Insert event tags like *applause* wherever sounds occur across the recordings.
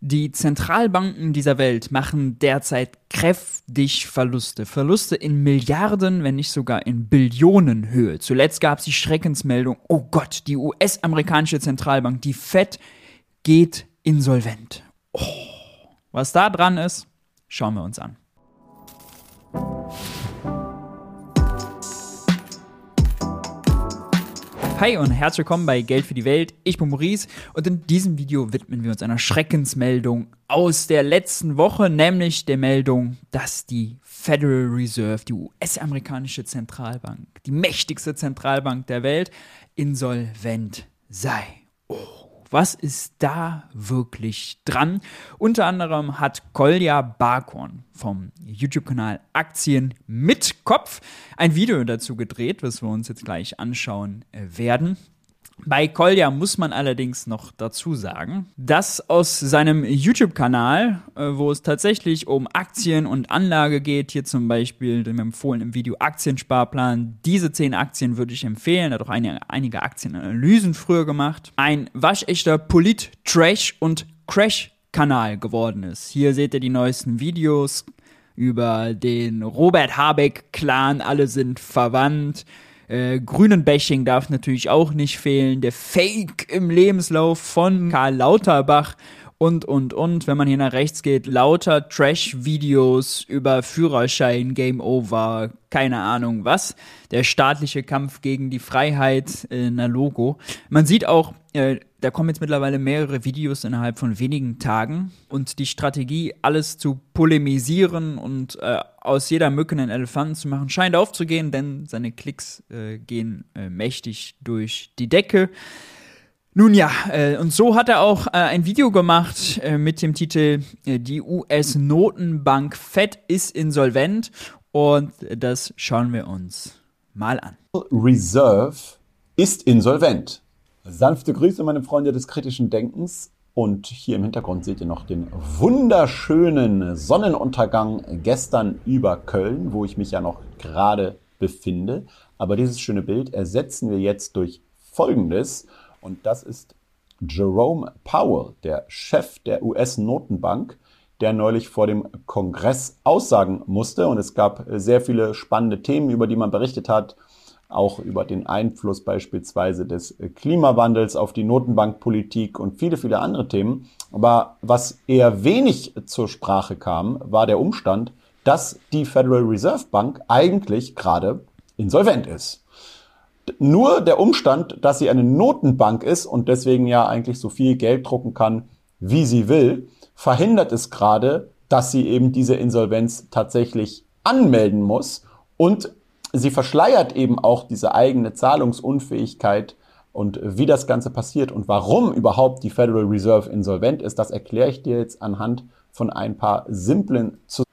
Die Zentralbanken dieser Welt machen derzeit kräftig Verluste. Verluste in Milliarden, wenn nicht sogar in Billionenhöhe. Zuletzt gab es die Schreckensmeldung, oh Gott, die US-amerikanische Zentralbank, die Fed, geht insolvent. Oh. Was da dran ist, schauen wir uns an. Hi und herzlich willkommen bei Geld für die Welt. Ich bin Maurice und in diesem Video widmen wir uns einer Schreckensmeldung aus der letzten Woche, nämlich der Meldung, dass die Federal Reserve, die US-amerikanische Zentralbank, die mächtigste Zentralbank der Welt, insolvent sei. Oh. Was ist da wirklich dran? Unter anderem hat Kolja Barkorn vom YouTube-Kanal Aktien mit Kopf ein Video dazu gedreht, was wir uns jetzt gleich anschauen äh, werden. Bei Kolja muss man allerdings noch dazu sagen, dass aus seinem YouTube-Kanal, äh, wo es tatsächlich um Aktien und Anlage geht, hier zum Beispiel dem empfohlenen Video Aktiensparplan, diese 10 Aktien würde ich empfehlen, er hat auch einige, einige Aktienanalysen früher gemacht, ein waschechter Polit-Trash- und Crash-Kanal geworden ist. Hier seht ihr die neuesten Videos über den Robert Habeck-Clan, alle sind verwandt. Äh, Grünenbashing darf natürlich auch nicht fehlen. Der Fake im Lebenslauf von Karl Lauterbach und, und, und. Wenn man hier nach rechts geht, lauter Trash-Videos über Führerschein, Game Over, keine Ahnung was. Der staatliche Kampf gegen die Freiheit, äh, na Logo. Man sieht auch, äh, da kommen jetzt mittlerweile mehrere Videos innerhalb von wenigen Tagen und die Strategie, alles zu polemisieren und äh, aus jeder Mücke einen Elefanten zu machen, scheint aufzugehen, denn seine Klicks äh, gehen äh, mächtig durch die Decke. Nun ja, äh, und so hat er auch äh, ein Video gemacht äh, mit dem Titel äh, Die US-Notenbank Fed ist insolvent und das schauen wir uns mal an. Reserve ist insolvent. Sanfte Grüße, meine Freunde des kritischen Denkens. Und hier im Hintergrund seht ihr noch den wunderschönen Sonnenuntergang gestern über Köln, wo ich mich ja noch gerade befinde. Aber dieses schöne Bild ersetzen wir jetzt durch Folgendes. Und das ist Jerome Powell, der Chef der US-Notenbank, der neulich vor dem Kongress aussagen musste. Und es gab sehr viele spannende Themen, über die man berichtet hat auch über den Einfluss beispielsweise des Klimawandels auf die Notenbankpolitik und viele, viele andere Themen. Aber was eher wenig zur Sprache kam, war der Umstand, dass die Federal Reserve Bank eigentlich gerade insolvent ist. Nur der Umstand, dass sie eine Notenbank ist und deswegen ja eigentlich so viel Geld drucken kann, wie sie will, verhindert es gerade, dass sie eben diese Insolvenz tatsächlich anmelden muss und sie verschleiert eben auch diese eigene Zahlungsunfähigkeit und wie das Ganze passiert und warum überhaupt die Federal Reserve insolvent ist, das erkläre ich dir jetzt anhand von ein paar simplen Zusammenhängen.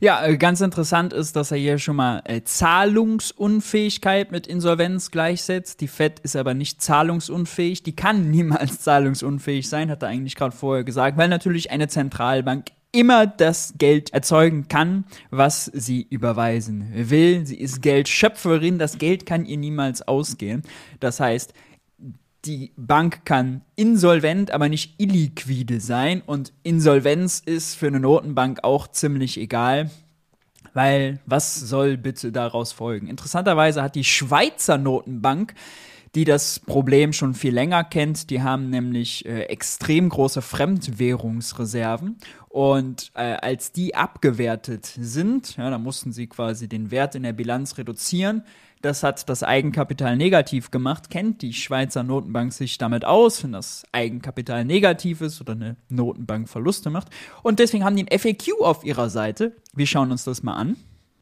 Ja, äh, ganz interessant ist, dass er hier schon mal äh, Zahlungsunfähigkeit mit Insolvenz gleichsetzt. Die Fed ist aber nicht zahlungsunfähig. Die kann niemals *laughs* zahlungsunfähig sein, hat er eigentlich gerade vorher gesagt, weil natürlich eine Zentralbank immer das Geld erzeugen kann, was sie überweisen will. Sie ist Geldschöpferin, das Geld kann ihr niemals ausgehen. Das heißt, die Bank kann insolvent, aber nicht illiquide sein und Insolvenz ist für eine Notenbank auch ziemlich egal. Weil was soll bitte daraus folgen? Interessanterweise hat die Schweizer Notenbank die das Problem schon viel länger kennt. Die haben nämlich äh, extrem große Fremdwährungsreserven und äh, als die abgewertet sind, ja, da mussten sie quasi den Wert in der Bilanz reduzieren. Das hat das Eigenkapital negativ gemacht. Kennt die Schweizer Notenbank sich damit aus, wenn das Eigenkapital negativ ist oder eine Notenbank Verluste macht. Und deswegen haben die ein FAQ auf ihrer Seite. Wir schauen uns das mal an.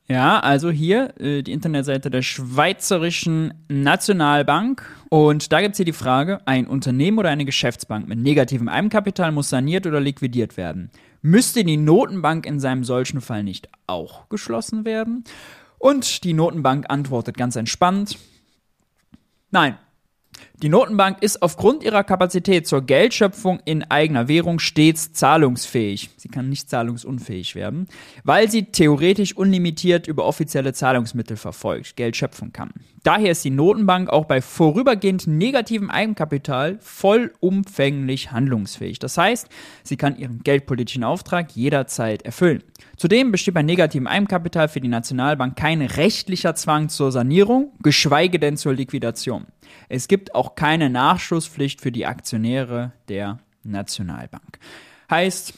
Ja, also hier äh, die Internetseite der Schweizerischen Nationalbank. Und da gibt es hier die Frage, ein Unternehmen oder eine Geschäftsbank mit negativem Eigenkapital muss saniert oder liquidiert werden. Müsste die Notenbank in seinem solchen Fall nicht auch geschlossen werden? Und die Notenbank antwortet ganz entspannt, nein, Die Notenbank ist aufgrund ihrer Kapazität zur Geldschöpfung in eigener Währung stets zahlungsfähig. Sie kann nicht zahlungsunfähig werden, weil sie theoretisch unlimitiert über offizielle Zahlungsmittel verfolgt, Geld schöpfen kann. Daher ist die Notenbank auch bei vorübergehend negativem Eigenkapital vollumfänglich handlungsfähig. Das heißt, sie kann ihren geldpolitischen Auftrag jederzeit erfüllen. Zudem besteht bei negativem Eigenkapital für die Nationalbank kein rechtlicher Zwang zur Sanierung, geschweige denn zur Liquidation. Es gibt auch keine Nachschusspflicht für die Aktionäre der Nationalbank. Heißt,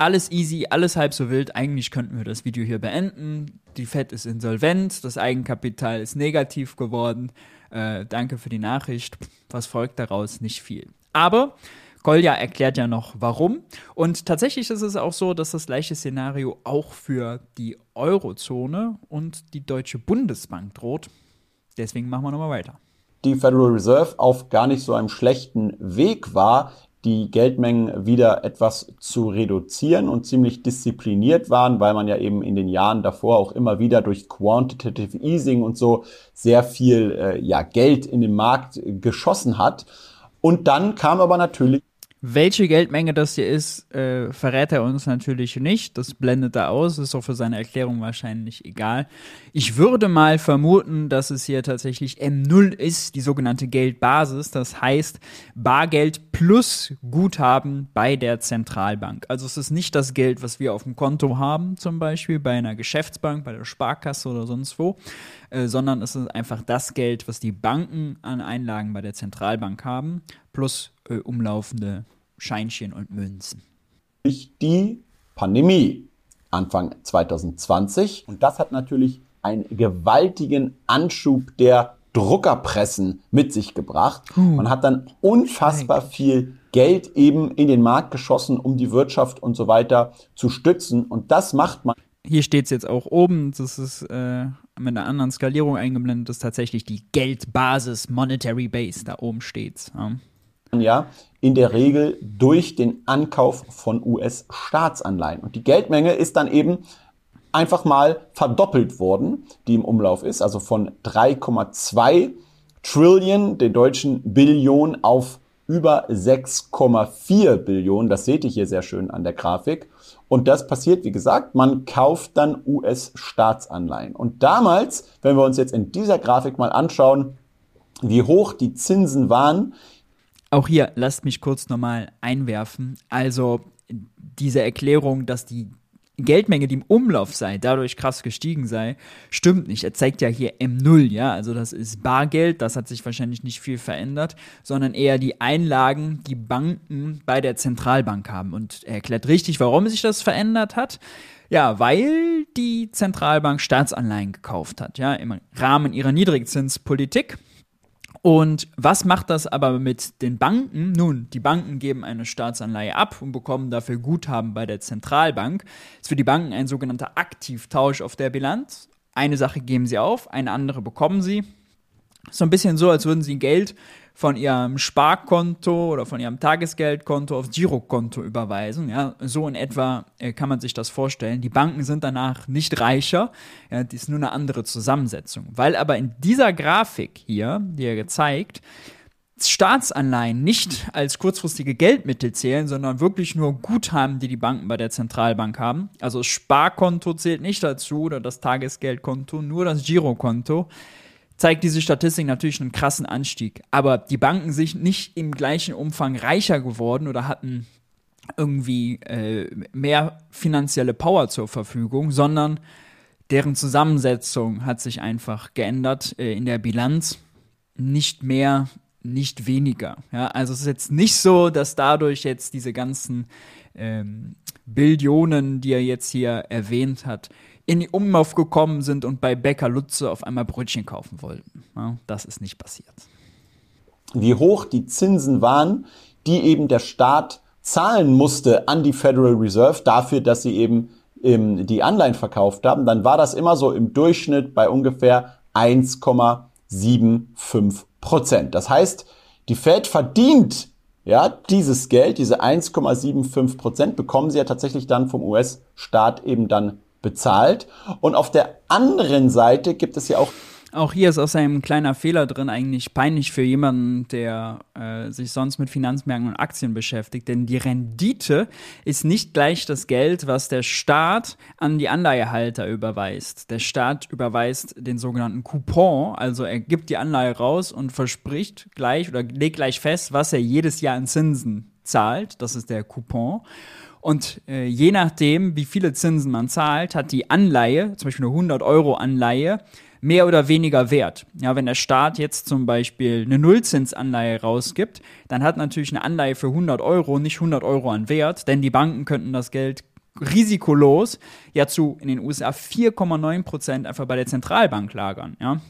alles easy, alles halb so wild. Eigentlich könnten wir das Video hier beenden. Die Fed ist insolvent, das Eigenkapital ist negativ geworden. Äh, danke für die Nachricht. Was folgt daraus? Nicht viel. Aber Kolja erklärt ja noch warum. Und tatsächlich ist es auch so, dass das gleiche Szenario auch für die Eurozone und die Deutsche Bundesbank droht. Deswegen machen wir nochmal weiter die Federal Reserve auf gar nicht so einem schlechten Weg war, die Geldmengen wieder etwas zu reduzieren und ziemlich diszipliniert waren, weil man ja eben in den Jahren davor auch immer wieder durch Quantitative Easing und so sehr viel äh, ja, Geld in den Markt geschossen hat. Und dann kam aber natürlich welche Geldmenge das hier ist, äh, verrät er uns natürlich nicht. Das blendet er aus, ist auch für seine Erklärung wahrscheinlich egal. Ich würde mal vermuten, dass es hier tatsächlich M0 ist, die sogenannte Geldbasis. Das heißt Bargeld plus Guthaben bei der Zentralbank. Also es ist nicht das Geld, was wir auf dem Konto haben, zum Beispiel bei einer Geschäftsbank, bei der Sparkasse oder sonst wo, äh, sondern es ist einfach das Geld, was die Banken an Einlagen bei der Zentralbank haben, plus äh, umlaufende Scheinchen und Münzen. Die Pandemie Anfang 2020 und das hat natürlich einen gewaltigen Anschub der Druckerpressen mit sich gebracht. Man hat dann unfassbar viel Geld eben in den Markt geschossen, um die Wirtschaft und so weiter zu stützen. Und das macht man. Hier steht es jetzt auch oben, das ist äh, mit einer anderen Skalierung eingeblendet, das ist tatsächlich die Geldbasis, Monetary Base, da oben steht ja ja in der Regel durch den Ankauf von US-Staatsanleihen. Und die Geldmenge ist dann eben einfach mal verdoppelt worden, die im Umlauf ist, also von 3,2 Trillion, den deutschen Billionen, auf über 6,4 Billionen. Das seht ihr hier sehr schön an der Grafik. Und das passiert, wie gesagt, man kauft dann US-Staatsanleihen. Und damals, wenn wir uns jetzt in dieser Grafik mal anschauen, wie hoch die Zinsen waren, auch hier, lasst mich kurz nochmal einwerfen. Also diese Erklärung, dass die Geldmenge, die im Umlauf sei, dadurch krass gestiegen sei, stimmt nicht. Er zeigt ja hier M0, ja, also das ist Bargeld, das hat sich wahrscheinlich nicht viel verändert, sondern eher die Einlagen, die Banken bei der Zentralbank haben. Und er erklärt richtig, warum sich das verändert hat. Ja, weil die Zentralbank Staatsanleihen gekauft hat, ja, im Rahmen ihrer Niedrigzinspolitik. Und was macht das aber mit den Banken? Nun, die Banken geben eine Staatsanleihe ab und bekommen dafür Guthaben bei der Zentralbank. Das ist für die Banken ein sogenannter Aktivtausch auf der Bilanz. Eine Sache geben sie auf, eine andere bekommen sie. So ein bisschen so, als würden sie Geld von ihrem Sparkonto oder von ihrem Tagesgeldkonto aufs Girokonto überweisen. Ja, so in etwa äh, kann man sich das vorstellen. Die Banken sind danach nicht reicher. Ja, die ist nur eine andere Zusammensetzung. Weil aber in dieser Grafik hier, die er gezeigt, Staatsanleihen nicht als kurzfristige Geldmittel zählen, sondern wirklich nur Guthaben, die die Banken bei der Zentralbank haben. Also das Sparkonto zählt nicht dazu oder das Tagesgeldkonto, nur das Girokonto zeigt diese Statistik natürlich einen krassen Anstieg. Aber die Banken sind nicht im gleichen Umfang reicher geworden oder hatten irgendwie äh, mehr finanzielle Power zur Verfügung, sondern deren Zusammensetzung hat sich einfach geändert äh, in der Bilanz. Nicht mehr, nicht weniger. Ja, also es ist jetzt nicht so, dass dadurch jetzt diese ganzen ähm, Billionen, die er jetzt hier erwähnt hat, in die Umlauf gekommen sind und bei Bäcker Lutze auf einmal Brötchen kaufen wollten. Ja, das ist nicht passiert. Wie hoch die Zinsen waren, die eben der Staat zahlen musste an die Federal Reserve dafür, dass sie eben ähm, die Anleihen verkauft haben, dann war das immer so im Durchschnitt bei ungefähr 1,75 Prozent. Das heißt, die Fed verdient ja dieses Geld, diese 1,75 Prozent bekommen sie ja tatsächlich dann vom US-Staat eben dann bezahlt. Und auf der anderen Seite gibt es ja auch Auch hier ist aus einem kleiner Fehler drin, eigentlich peinlich für jemanden, der äh, sich sonst mit Finanzmärkten und Aktien beschäftigt. Denn die Rendite ist nicht gleich das Geld, was der Staat an die Anleihehalter überweist. Der Staat überweist den sogenannten Coupon, also er gibt die Anleihe raus und verspricht gleich oder legt gleich fest, was er jedes Jahr an Zinsen zahlt. Das ist der Coupon. Und äh, je nachdem, wie viele Zinsen man zahlt, hat die Anleihe, zum Beispiel eine 100 Euro Anleihe, mehr oder weniger wert. Ja, wenn der Staat jetzt zum Beispiel eine Nullzinsanleihe rausgibt, dann hat natürlich eine Anleihe für 100 Euro nicht 100 Euro an Wert, denn die Banken könnten das Geld risikolos ja zu in den USA 4,9 Prozent einfach bei der Zentralbank lagern. Ja,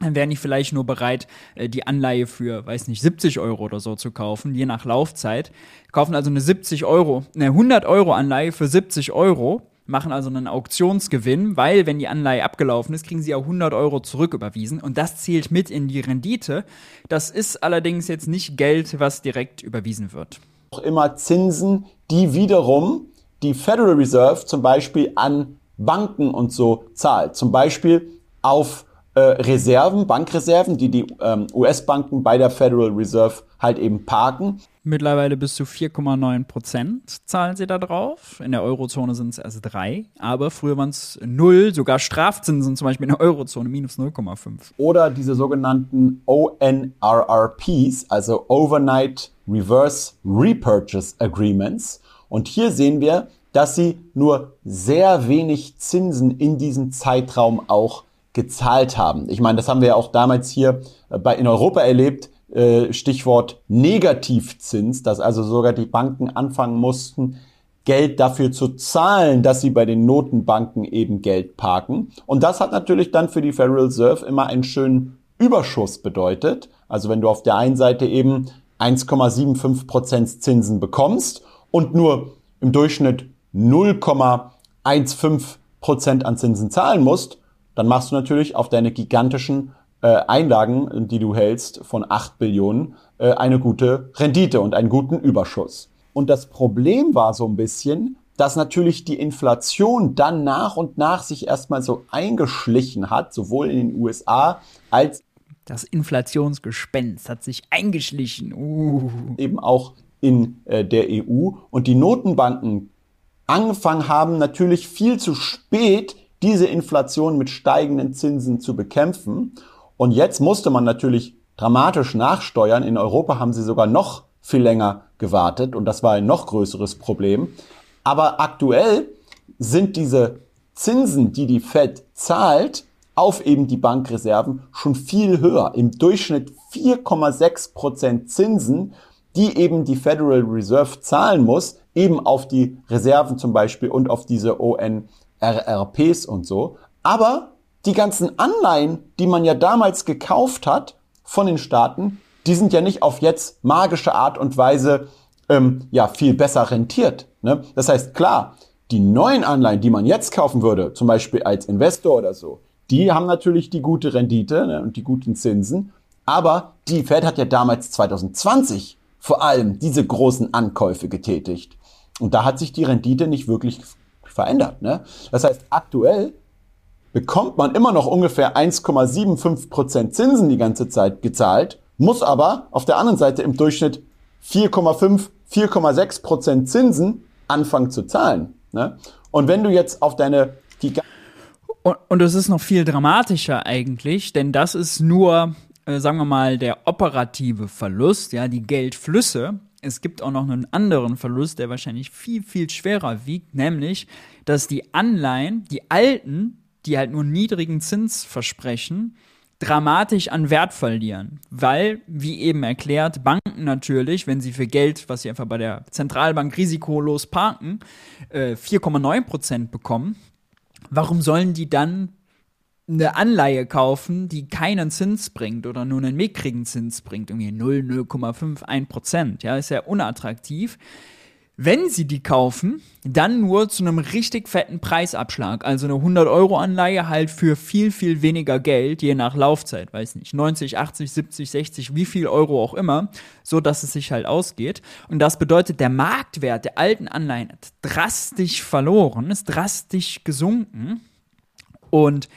dann wären die vielleicht nur bereit, äh, die Anleihe für, weiß nicht, 70 Euro oder so zu kaufen, je nach Laufzeit. Kaufen also eine 70 Euro, eine 100 Euro Anleihe für 70 Euro machen also einen Auktionsgewinn, weil wenn die Anleihe abgelaufen ist, kriegen sie auch 100 Euro zurücküberwiesen und das zählt mit in die Rendite. Das ist allerdings jetzt nicht Geld, was direkt überwiesen wird. Auch immer Zinsen, die wiederum die Federal Reserve zum Beispiel an Banken und so zahlt. Zum Beispiel auf äh, Reserven, Bankreserven, die die ähm, US-Banken bei der Federal Reserve halt eben parken. Mittlerweile bis zu 4,9 Prozent zahlen sie da drauf. In der Eurozone sind es erst drei, aber früher waren es null, sogar Strafzinsen zum Beispiel in der Eurozone minus 0,5. Oder diese sogenannten ONRRPs, also Overnight Reverse Repurchase Agreements. Und hier sehen wir, dass sie nur sehr wenig Zinsen in diesem Zeitraum auch gezahlt haben. Ich meine, das haben wir ja auch damals hier äh, bei, in Europa erlebt äh, Stichwort Negativzins, dass also sogar die Banken anfangen mussten, Geld dafür zu zahlen, dass sie bei den Notenbanken eben Geld parken. Und das hat natürlich dann für die Federal Reserve immer einen schönen Überschuss bedeutet. Also wenn du auf der einen Seite eben 1,75 Prozent Zinsen bekommst und nur im Durchschnitt 0,15 Prozent an Zinsen zahlen musst, dann machst du natürlich auf deine gigantischen äh, Einlagen, die du hältst, von 8 Billionen, äh, eine gute Rendite und einen guten Überschuss. Und das Problem war so ein bisschen, dass natürlich die Inflation dann nach und nach sich erstmal so eingeschlichen hat, sowohl in den USA als das Inflationsgespenst hat sich eingeschlichen. Uh. Eben auch in äh, der EU. Und die Notenbanken angefangen haben, natürlich viel zu spät diese Inflation mit steigenden Zinsen zu bekämpfen. Und jetzt musste man natürlich dramatisch nachsteuern. In Europa haben sie sogar noch viel länger gewartet und das war ein noch größeres Problem. Aber aktuell sind diese Zinsen, die die Fed zahlt, auf eben die Bankreserven schon viel höher. Im Durchschnitt 4,6 Prozent Zinsen, die eben die Federal Reserve zahlen muss, eben auf die Reserven zum Beispiel und auf diese ONRRPs und so. Aber die ganzen Anleihen, die man ja damals gekauft hat von den Staaten, die sind ja nicht auf jetzt magische Art und Weise ähm, ja viel besser rentiert. Ne? Das heißt, klar, die neuen Anleihen, die man jetzt kaufen würde, zum Beispiel als Investor oder so, die haben natürlich die gute Rendite ne, und die guten Zinsen. Aber die Fed hat ja damals 2020 vor allem diese großen Ankäufe getätigt. Und da hat sich die Rendite nicht wirklich verändert. Ne? Das heißt, aktuell bekommt man immer noch ungefähr 1,75% Zinsen die ganze Zeit gezahlt, muss aber auf der anderen Seite im Durchschnitt 4,5, 4,6% Zinsen anfangen zu zahlen. Ne? Und wenn du jetzt auf deine und, es ist noch viel dramatischer eigentlich, denn das ist nur, äh, sagen wir mal, der operative Verlust, ja, die Geldflüsse. Es gibt auch noch einen anderen Verlust, der wahrscheinlich viel, viel schwerer wiegt, nämlich, dass die Anleihen, die alten, die halt nur niedrigen Zins versprechen, dramatisch an Wert verlieren. Weil, wie eben erklärt, Banken natürlich, wenn sie für Geld, was sie einfach bei der Zentralbank risikolos parken, äh, 4,9% bekommen, warum sollen die dann eine Anleihe kaufen, die keinen Zins bringt oder nur einen mickrigen Zins bringt, irgendwie 0, 0,51 Prozent, ja, ist ja unattraktiv. Wenn sie die kaufen, dann nur zu einem richtig fetten Preisabschlag. Also eine 100-Euro-Anleihe halt für viel, viel weniger Geld, je nach Laufzeit. Weiß nicht, 90, 80, 70, 60, wie viel Euro auch immer, so dass es sich halt ausgeht. Und das bedeutet, der Marktwert der alten Anleihen hat drastisch verloren, ist drastisch gesunken. Und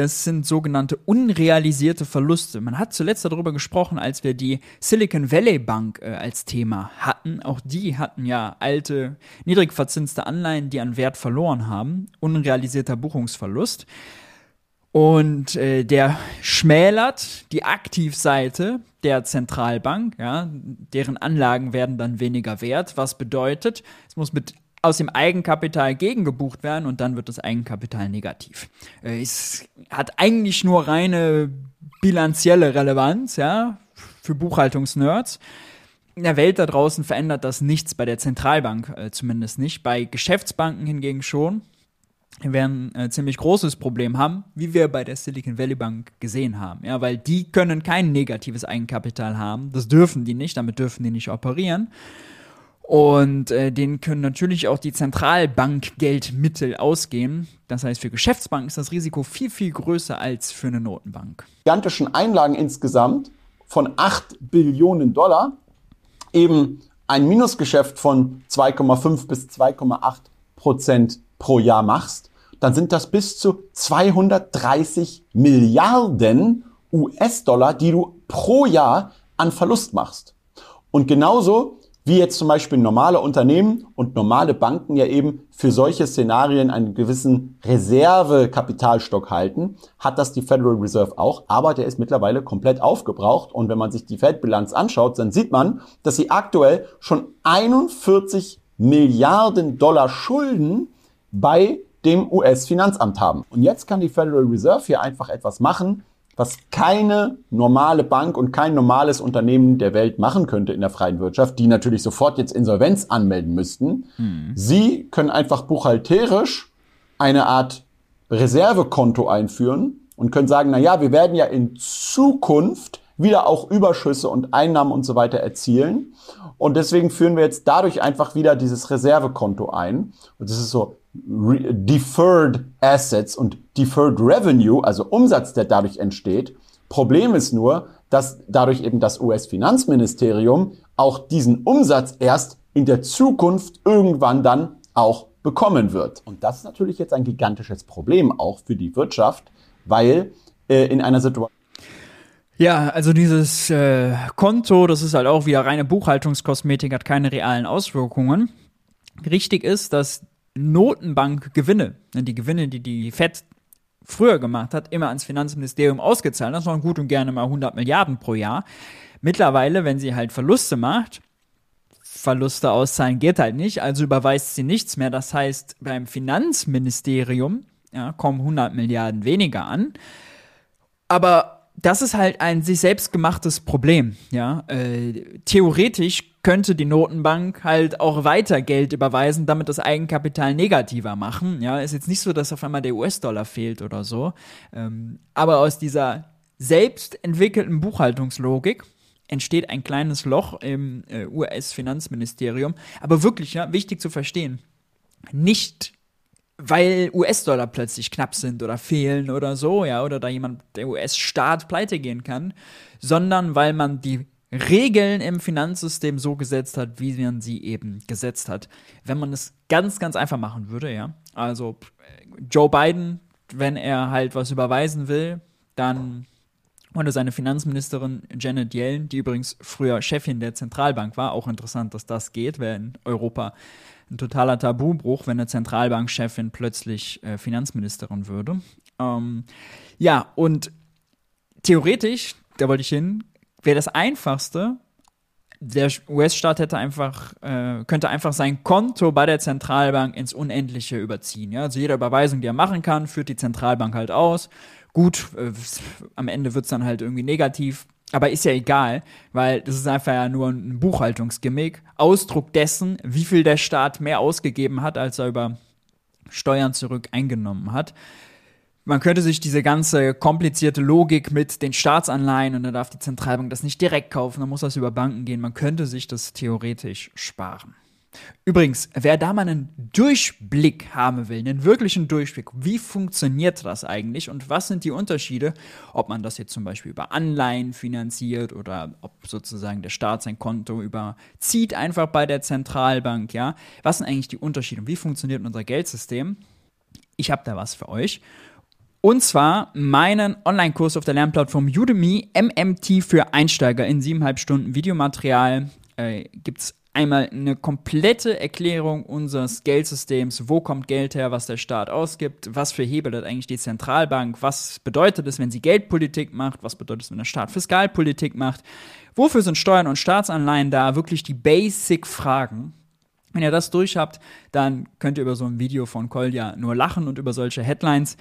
das sind sogenannte unrealisierte Verluste. Man hat zuletzt darüber gesprochen, als wir die Silicon Valley Bank äh, als Thema hatten. Auch die hatten ja alte, niedrig verzinste Anleihen, die an Wert verloren haben. Unrealisierter Buchungsverlust. Und äh, der schmälert die Aktivseite der Zentralbank, ja, deren Anlagen werden dann weniger wert, was bedeutet, es muss mit aus dem Eigenkapital gegengebucht werden und dann wird das Eigenkapital negativ. Äh, es hat eigentlich nur reine bilanzielle Relevanz, ja, für Buchhaltungsnerds. In der Welt da draußen verändert das nichts, bei der Zentralbank äh, zumindest nicht, bei Geschäftsbanken hingegen schon. Wir werden ein äh, ziemlich großes Problem haben, wie wir bei der Silicon Valley Bank gesehen haben. Ja, weil die können kein negatives Eigenkapital haben. Das dürfen die nicht, damit dürfen die nicht operieren. Und äh, denen können natürlich auch die Zentralbankgeldmittel ausgehen. Das heißt, für Geschäftsbanken ist das Risiko viel, viel größer als für eine Notenbank. Gigantischen Einlagen insgesamt von 8 Billionen Dollar, eben ein Minusgeschäft von 2,5 bis 2,8 Prozent pro Jahr machst, dann sind das bis zu 230 Milliarden US-Dollar, die du pro Jahr an Verlust machst. Und genauso wie jetzt zum Beispiel normale Unternehmen und normale Banken ja eben für solche Szenarien einen gewissen Reservekapitalstock halten, hat das die Federal Reserve auch, aber der ist mittlerweile komplett aufgebraucht und wenn man sich die Feldbilanz anschaut, dann sieht man, dass sie aktuell schon 41 Milliarden Dollar Schulden bei dem US-Finanzamt haben. Und jetzt kann die Federal Reserve hier einfach etwas machen, was keine normale Bank und kein normales Unternehmen der Welt machen könnte in der freien Wirtschaft, die natürlich sofort jetzt Insolvenz anmelden müssten. Hm. Sie können einfach buchhalterisch eine Art Reservekonto einführen und können sagen, na ja, wir werden ja in Zukunft wieder auch Überschüsse und Einnahmen und so weiter erzielen. Und deswegen führen wir jetzt dadurch einfach wieder dieses Reservekonto ein. Und das ist so Deferred Assets und Deferred Revenue, also Umsatz, der dadurch entsteht. Problem ist nur, dass dadurch eben das US-Finanzministerium auch diesen Umsatz erst in der Zukunft irgendwann dann auch bekommen wird. Und das ist natürlich jetzt ein gigantisches Problem auch für die Wirtschaft, weil äh, in einer Situation ja, also dieses äh, Konto, das ist halt auch wieder reine Buchhaltungskosmetik, hat keine realen Auswirkungen. Richtig ist, dass Notenbankgewinne, ne, die Gewinne, die die Fed früher gemacht hat, immer ans Finanzministerium ausgezahlt. Das waren gut und gerne mal 100 Milliarden pro Jahr. Mittlerweile, wenn sie halt Verluste macht, Verluste auszahlen geht halt nicht, also überweist sie nichts mehr. Das heißt, beim Finanzministerium ja, kommen 100 Milliarden weniger an. Aber das ist halt ein sich selbst gemachtes Problem, ja. Äh, theoretisch könnte die Notenbank halt auch weiter Geld überweisen, damit das Eigenkapital negativer machen. Ja, ist jetzt nicht so, dass auf einmal der US-Dollar fehlt oder so. Ähm, aber aus dieser selbst entwickelten Buchhaltungslogik entsteht ein kleines Loch im äh, US-Finanzministerium. Aber wirklich, ja, wichtig zu verstehen. Nicht weil US-Dollar plötzlich knapp sind oder fehlen oder so, ja, oder da jemand, der US-Staat pleite gehen kann, sondern weil man die Regeln im Finanzsystem so gesetzt hat, wie man sie eben gesetzt hat. Wenn man es ganz, ganz einfach machen würde, ja, also Joe Biden, wenn er halt was überweisen will, dann oder seine Finanzministerin Janet Yellen, die übrigens früher Chefin der Zentralbank war, auch interessant, dass das geht, wäre in Europa ein totaler Tabubruch, wenn eine Zentralbankchefin plötzlich äh, Finanzministerin würde. Ähm, ja, und theoretisch, da wollte ich hin, wäre das einfachste, der US-Staat hätte einfach, äh, könnte einfach sein Konto bei der Zentralbank ins Unendliche überziehen. Ja? Also jede Überweisung, die er machen kann, führt die Zentralbank halt aus. Gut, äh, am Ende wird es dann halt irgendwie negativ. Aber ist ja egal, weil das ist einfach ja nur ein Buchhaltungsgimmick. Ausdruck dessen, wie viel der Staat mehr ausgegeben hat, als er über Steuern zurück eingenommen hat. Man könnte sich diese ganze komplizierte Logik mit den Staatsanleihen und dann darf die Zentralbank das nicht direkt kaufen, dann muss das über Banken gehen. Man könnte sich das theoretisch sparen. Übrigens, wer da mal einen Durchblick haben will, einen wirklichen Durchblick, wie funktioniert das eigentlich und was sind die Unterschiede, ob man das jetzt zum Beispiel über Anleihen finanziert oder ob sozusagen der Staat sein Konto überzieht einfach bei der Zentralbank, ja, was sind eigentlich die Unterschiede und wie funktioniert unser Geldsystem? Ich habe da was für euch. Und zwar meinen Online-Kurs auf der Lernplattform Udemy MMT für Einsteiger in siebeneinhalb Stunden Videomaterial. Äh, Gibt es einmal eine komplette Erklärung unseres Geldsystems, wo kommt Geld her, was der Staat ausgibt, was für Hebel hat eigentlich die Zentralbank, was bedeutet es, wenn sie Geldpolitik macht, was bedeutet es, wenn der Staat Fiskalpolitik macht, wofür sind Steuern und Staatsanleihen da, wirklich die Basic-Fragen. Wenn ihr das durch habt, dann könnt ihr über so ein Video von Kolja nur lachen und über solche Headlines.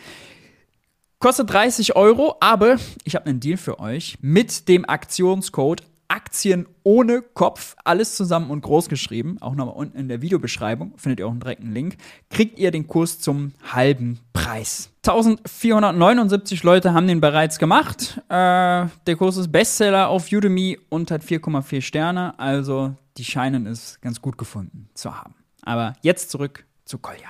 Kostet 30 Euro, aber ich habe einen Deal für euch. Mit dem Aktionscode Aktien ohne Kopf, alles zusammen und groß geschrieben, auch nochmal unten in der Videobeschreibung, findet ihr auch einen direkten Link, kriegt ihr den Kurs zum halben Preis. 1479 Leute haben den bereits gemacht. Äh, der Kurs ist Bestseller auf Udemy und hat 4,4 Sterne, also die scheinen es ganz gut gefunden zu haben. Aber jetzt zurück zu Kolja.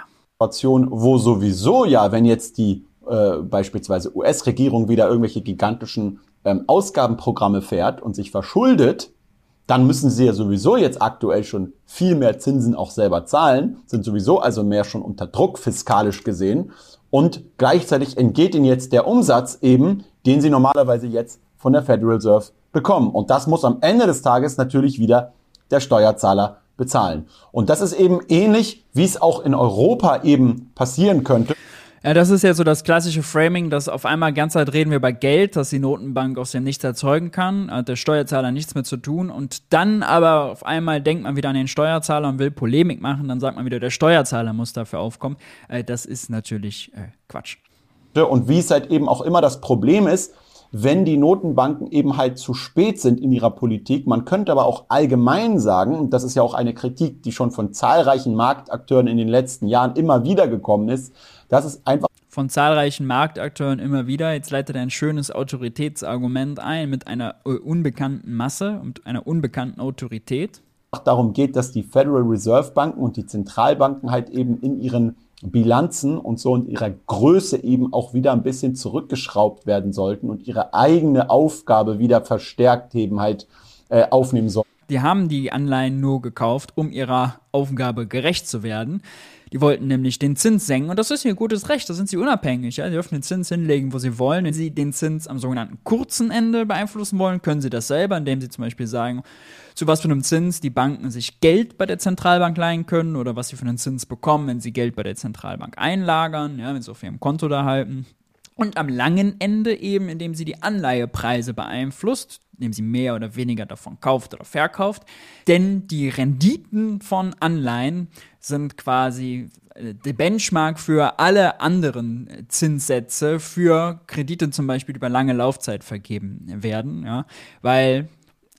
Wo sowieso ja, wenn jetzt die äh, beispielsweise US-Regierung wieder irgendwelche gigantischen ähm, Ausgabenprogramme fährt und sich verschuldet, dann müssen sie ja sowieso jetzt aktuell schon viel mehr Zinsen auch selber zahlen, sind sowieso also mehr schon unter Druck fiskalisch gesehen. Und gleichzeitig entgeht ihnen jetzt der Umsatz eben, den sie normalerweise jetzt von der Federal Reserve bekommen. Und das muss am Ende des Tages natürlich wieder der Steuerzahler bezahlen. Und das ist eben ähnlich, wie es auch in Europa eben passieren könnte. Ja, das ist ja so das klassische Framing, dass auf einmal ganz Zeit reden wir über Geld, dass die Notenbank aus dem Nichts erzeugen kann, hat der Steuerzahler nichts mehr zu tun und dann aber auf einmal denkt man wieder an den Steuerzahler und will Polemik machen, dann sagt man wieder, der Steuerzahler muss dafür aufkommen. Äh, das ist natürlich äh, Quatsch. Und wie es halt eben auch immer das Problem ist, wenn die Notenbanken eben halt zu spät sind in ihrer Politik. Man könnte aber auch allgemein sagen, und das ist ja auch eine Kritik, die schon von zahlreichen Marktakteuren in den letzten Jahren immer wieder gekommen ist, dass es einfach von zahlreichen Marktakteuren immer wieder. Jetzt leitet er ein schönes Autoritätsargument ein mit einer äh, unbekannten Masse und einer unbekannten Autorität. Darum geht, dass die Federal Reserve Banken und die Zentralbanken halt eben in ihren Bilanzen und so und ihrer Größe eben auch wieder ein bisschen zurückgeschraubt werden sollten und ihre eigene Aufgabe wieder verstärkt eben halt äh, aufnehmen sollten. Die haben die Anleihen nur gekauft, um ihrer Aufgabe gerecht zu werden. Die wollten nämlich den Zins senken und das ist ihr gutes Recht, da sind sie unabhängig. Ja? Sie dürfen den Zins hinlegen, wo sie wollen. Wenn sie den Zins am sogenannten kurzen Ende beeinflussen wollen, können sie das selber, indem sie zum Beispiel sagen, zu was für einem Zins die Banken sich Geld bei der Zentralbank leihen können oder was sie für einen Zins bekommen, wenn sie Geld bei der Zentralbank einlagern, ja, wenn sie auf ihrem Konto da halten. Und am langen Ende eben, indem sie die Anleihepreise beeinflusst, indem sie mehr oder weniger davon kauft oder verkauft. Denn die Renditen von Anleihen sind quasi äh, der Benchmark für alle anderen Zinssätze für Kredite zum Beispiel über lange Laufzeit vergeben werden, ja, weil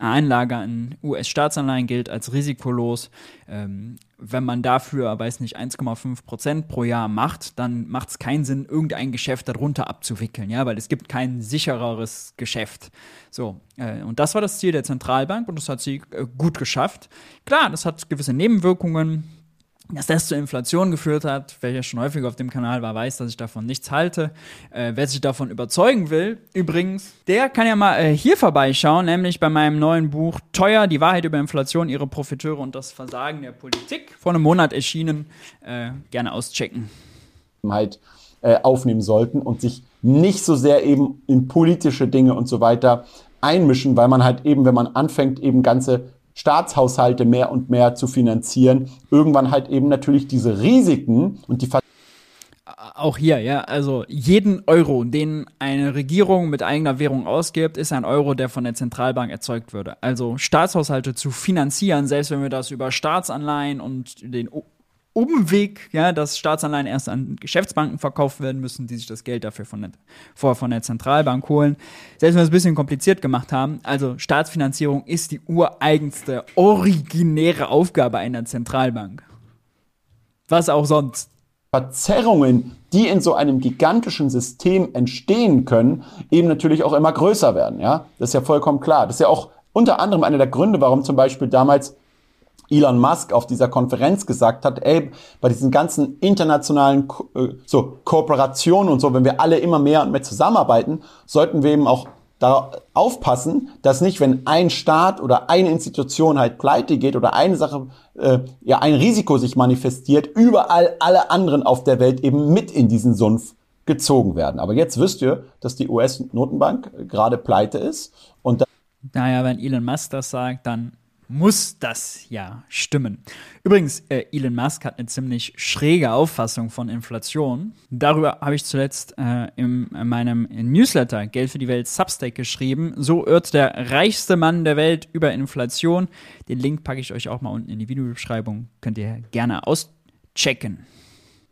Einlage in US-Staatsanleihen gilt als risikolos. Ähm, wenn man dafür, weiß nicht, 1,5 Prozent pro Jahr macht, dann macht es keinen Sinn, irgendein Geschäft darunter abzuwickeln, ja, weil es gibt kein sichereres Geschäft. So, äh, und das war das Ziel der Zentralbank und das hat sie äh, gut geschafft. Klar, das hat gewisse Nebenwirkungen dass das zur Inflation geführt hat, wer ja schon häufiger auf dem Kanal war, weiß, dass ich davon nichts halte. Äh, wer sich davon überzeugen will, übrigens, der kann ja mal äh, hier vorbeischauen, nämlich bei meinem neuen Buch Teuer, die Wahrheit über Inflation, ihre Profiteure und das Versagen der Politik. Vor einem Monat erschienen. Äh, gerne auschecken. Halt äh, aufnehmen sollten und sich nicht so sehr eben in politische Dinge und so weiter einmischen, weil man halt eben, wenn man anfängt, eben ganze Staatshaushalte mehr und mehr zu finanzieren, irgendwann halt eben natürlich diese Risiken und die Ver auch hier, ja, also jeden Euro, den eine Regierung mit eigener Währung ausgibt, ist ein Euro, der von der Zentralbank erzeugt würde. Also Staatshaushalte zu finanzieren, selbst wenn wir das über Staatsanleihen und den Umweg, ja, dass Staatsanleihen erst an Geschäftsbanken verkauft werden müssen, die sich das Geld dafür von der, vorher von der Zentralbank holen. Selbst wenn wir es ein bisschen kompliziert gemacht haben, also Staatsfinanzierung ist die ureigenste, originäre Aufgabe einer Zentralbank. Was auch sonst. Verzerrungen, die in so einem gigantischen System entstehen können, eben natürlich auch immer größer werden. Ja, das ist ja vollkommen klar. Das ist ja auch unter anderem einer der Gründe, warum zum Beispiel damals Elon Musk auf dieser Konferenz gesagt hat, ey, bei diesen ganzen internationalen äh, so Kooperationen und so, wenn wir alle immer mehr und mehr zusammenarbeiten, sollten wir eben auch da aufpassen, dass nicht, wenn ein Staat oder eine Institution halt pleite geht oder eine Sache, äh, ja, ein Risiko sich manifestiert, überall alle anderen auf der Welt eben mit in diesen Sumpf gezogen werden. Aber jetzt wisst ihr, dass die US-Notenbank gerade pleite ist und naja, wenn Elon Musk das sagt, dann muss das ja stimmen. Übrigens, äh, Elon Musk hat eine ziemlich schräge Auffassung von Inflation. Darüber habe ich zuletzt äh, in, in meinem Newsletter Geld für die Welt Substack geschrieben. So irrt der reichste Mann der Welt über Inflation. Den Link packe ich euch auch mal unten in die Videobeschreibung. Könnt ihr gerne auschecken.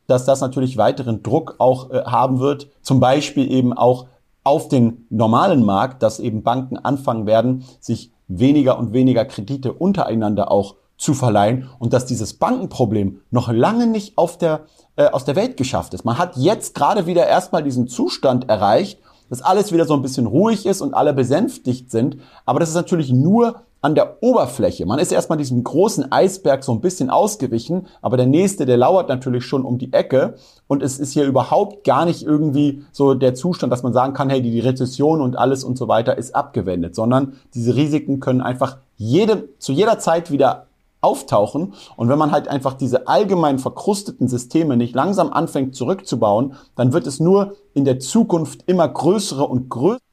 Dass das natürlich weiteren Druck auch äh, haben wird, zum Beispiel eben auch auf den normalen Markt, dass eben Banken anfangen werden, sich weniger und weniger Kredite untereinander auch zu verleihen und dass dieses Bankenproblem noch lange nicht auf der, äh, aus der Welt geschafft ist. Man hat jetzt gerade wieder erstmal diesen Zustand erreicht, dass alles wieder so ein bisschen ruhig ist und alle besänftigt sind. Aber das ist natürlich nur an der Oberfläche. Man ist erstmal diesem großen Eisberg so ein bisschen ausgewichen, aber der nächste, der lauert natürlich schon um die Ecke und es ist hier überhaupt gar nicht irgendwie so der Zustand, dass man sagen kann, hey, die Rezession und alles und so weiter ist abgewendet, sondern diese Risiken können einfach jede, zu jeder Zeit wieder auftauchen. Und wenn man halt einfach diese allgemein verkrusteten Systeme nicht langsam anfängt zurückzubauen, dann wird es nur in der Zukunft immer größere und größere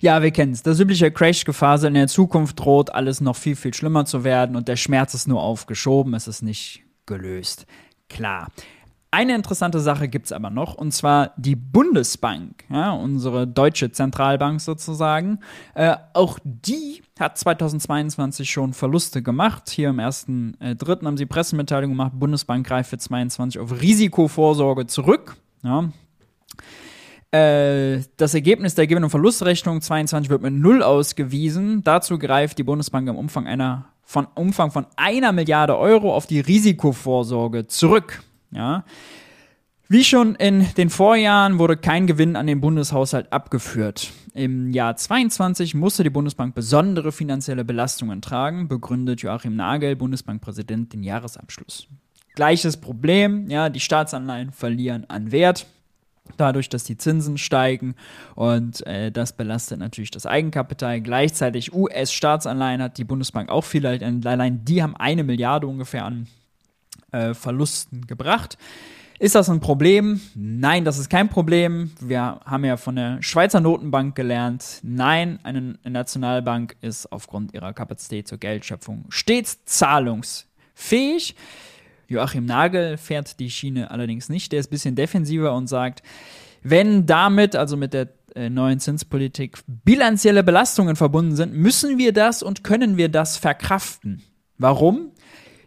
ja, wir kennen es. Das übliche Crash-Gefasel in der Zukunft droht alles noch viel, viel schlimmer zu werden und der Schmerz ist nur aufgeschoben, es ist nicht gelöst. Klar. Eine interessante Sache gibt es aber noch, und zwar die Bundesbank, ja, unsere deutsche Zentralbank sozusagen. Äh, auch die hat 2022 schon Verluste gemacht. Hier im ersten äh, dritten haben sie Pressemitteilung gemacht, Bundesbank greift für 22 auf Risikovorsorge zurück. Ja. Äh, das Ergebnis der Gewinn- und Verlustrechnung 22 wird mit Null ausgewiesen. Dazu greift die Bundesbank im Umfang einer von Umfang von einer Milliarde Euro auf die Risikovorsorge zurück. Ja. Wie schon in den Vorjahren wurde kein Gewinn an den Bundeshaushalt abgeführt. Im Jahr 22 musste die Bundesbank besondere finanzielle Belastungen tragen, begründet Joachim Nagel, Bundesbankpräsident, den Jahresabschluss. Gleiches Problem, ja, die Staatsanleihen verlieren an Wert dadurch, dass die Zinsen steigen und äh, das belastet natürlich das Eigenkapital. Gleichzeitig US-Staatsanleihen hat die Bundesbank auch viel, allein die haben eine Milliarde ungefähr an äh, Verlusten gebracht. Ist das ein Problem? Nein, das ist kein Problem. Wir haben ja von der Schweizer Notenbank gelernt. Nein, eine Nationalbank ist aufgrund ihrer Kapazität zur Geldschöpfung stets zahlungsfähig. Joachim Nagel fährt die Schiene allerdings nicht. Der ist ein bisschen defensiver und sagt, wenn damit, also mit der äh, neuen Zinspolitik, bilanzielle Belastungen verbunden sind, müssen wir das und können wir das verkraften. Warum?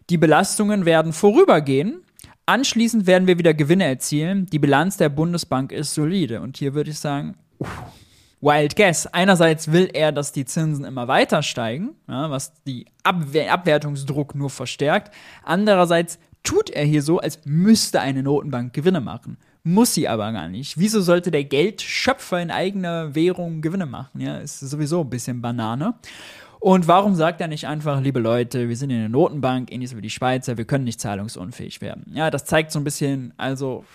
Die Belastungen werden vorübergehen. Anschließend werden wir wieder Gewinne erzielen. Die Bilanz der Bundesbank ist solide. Und hier würde ich sagen, uff, Wild Guess. Einerseits will er, dass die Zinsen immer weiter steigen, ja, was die Abwehr Abwertungsdruck nur verstärkt. Andererseits tut er hier so, als müsste eine Notenbank Gewinne machen. Muss sie aber gar nicht. Wieso sollte der Geldschöpfer in eigener Währung Gewinne machen? Ja, ist sowieso ein bisschen Banane. Und warum sagt er nicht einfach, liebe Leute, wir sind in der Notenbank, ähnlich wie die Schweizer, wir können nicht zahlungsunfähig werden? Ja, das zeigt so ein bisschen, also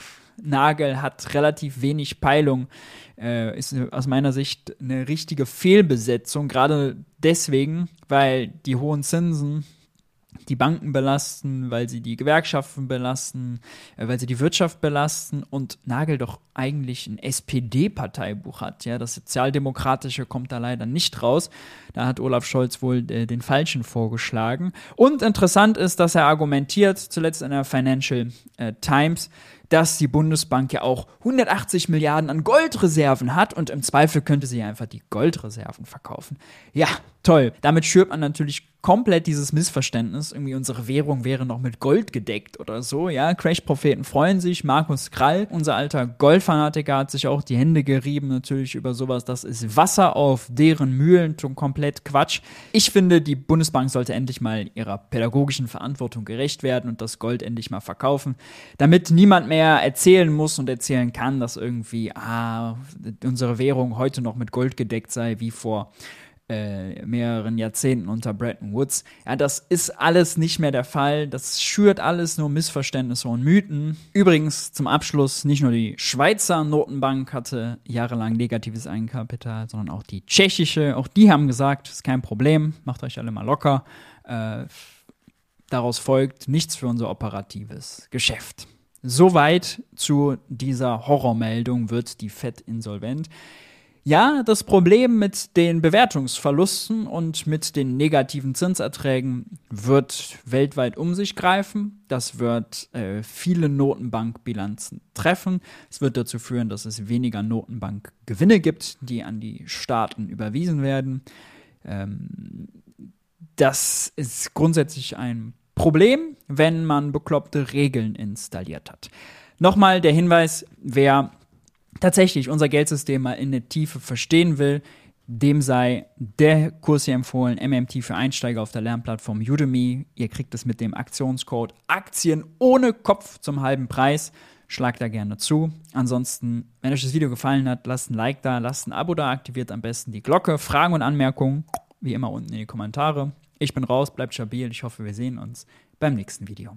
Nagel hat relativ wenig Peilung, äh, ist aus meiner Sicht eine richtige Fehlbesetzung, gerade deswegen, weil die hohen Zinsen die Banken belasten, weil sie die Gewerkschaften belasten, äh, weil sie die Wirtschaft belasten und Nagel doch eigentlich ein SPD-Parteibuch hat. Ja, das Sozialdemokratische kommt da leider nicht raus. Da hat Olaf Scholz wohl äh, den Falschen vorgeschlagen. Und interessant ist, dass er argumentiert, zuletzt in der Financial äh, Times, dass die Bundesbank ja auch 180 Milliarden an Goldreserven hat und im Zweifel könnte sie einfach die Goldreserven verkaufen. Ja, toll. Damit schürt man natürlich komplett dieses Missverständnis. Irgendwie unsere Währung wäre noch mit Gold gedeckt oder so. Ja, Crash-Propheten freuen sich. Markus Krall, unser alter Goldfanatiker, hat sich auch die Hände gerieben natürlich über sowas. Das ist Wasser auf deren Mühlen. Schon komplett Quatsch. Ich finde, die Bundesbank sollte endlich mal ihrer pädagogischen Verantwortung gerecht werden und das Gold endlich mal verkaufen, damit niemand mehr erzählen muss und erzählen kann, dass irgendwie, ah, unsere Währung heute noch mit Gold gedeckt sei, wie vor äh, mehreren Jahrzehnten unter Bretton Woods. Ja, das ist alles nicht mehr der Fall. Das schürt alles nur Missverständnisse und Mythen. Übrigens zum Abschluss, nicht nur die Schweizer Notenbank hatte jahrelang negatives Eigenkapital, sondern auch die tschechische. Auch die haben gesagt, ist kein Problem, macht euch alle mal locker. Äh, daraus folgt nichts für unser operatives Geschäft. Soweit zu dieser Horrormeldung wird die Fed insolvent. Ja, das Problem mit den Bewertungsverlusten und mit den negativen Zinserträgen wird weltweit um sich greifen. Das wird äh, viele Notenbankbilanzen treffen. Es wird dazu führen, dass es weniger Notenbankgewinne gibt, die an die Staaten überwiesen werden. Ähm, das ist grundsätzlich ein Problem, wenn man bekloppte Regeln installiert hat. Nochmal der Hinweis, wer tatsächlich unser Geldsystem mal in der Tiefe verstehen will, dem sei der Kurs hier empfohlen, MMT für Einsteiger auf der Lernplattform Udemy. Ihr kriegt es mit dem Aktionscode Aktien ohne Kopf zum halben Preis. Schlagt da gerne zu. Ansonsten, wenn euch das Video gefallen hat, lasst ein Like da, lasst ein Abo da, aktiviert am besten die Glocke. Fragen und Anmerkungen, wie immer unten in die Kommentare. Ich bin raus, bleibt stabil. Ich hoffe, wir sehen uns beim nächsten Video.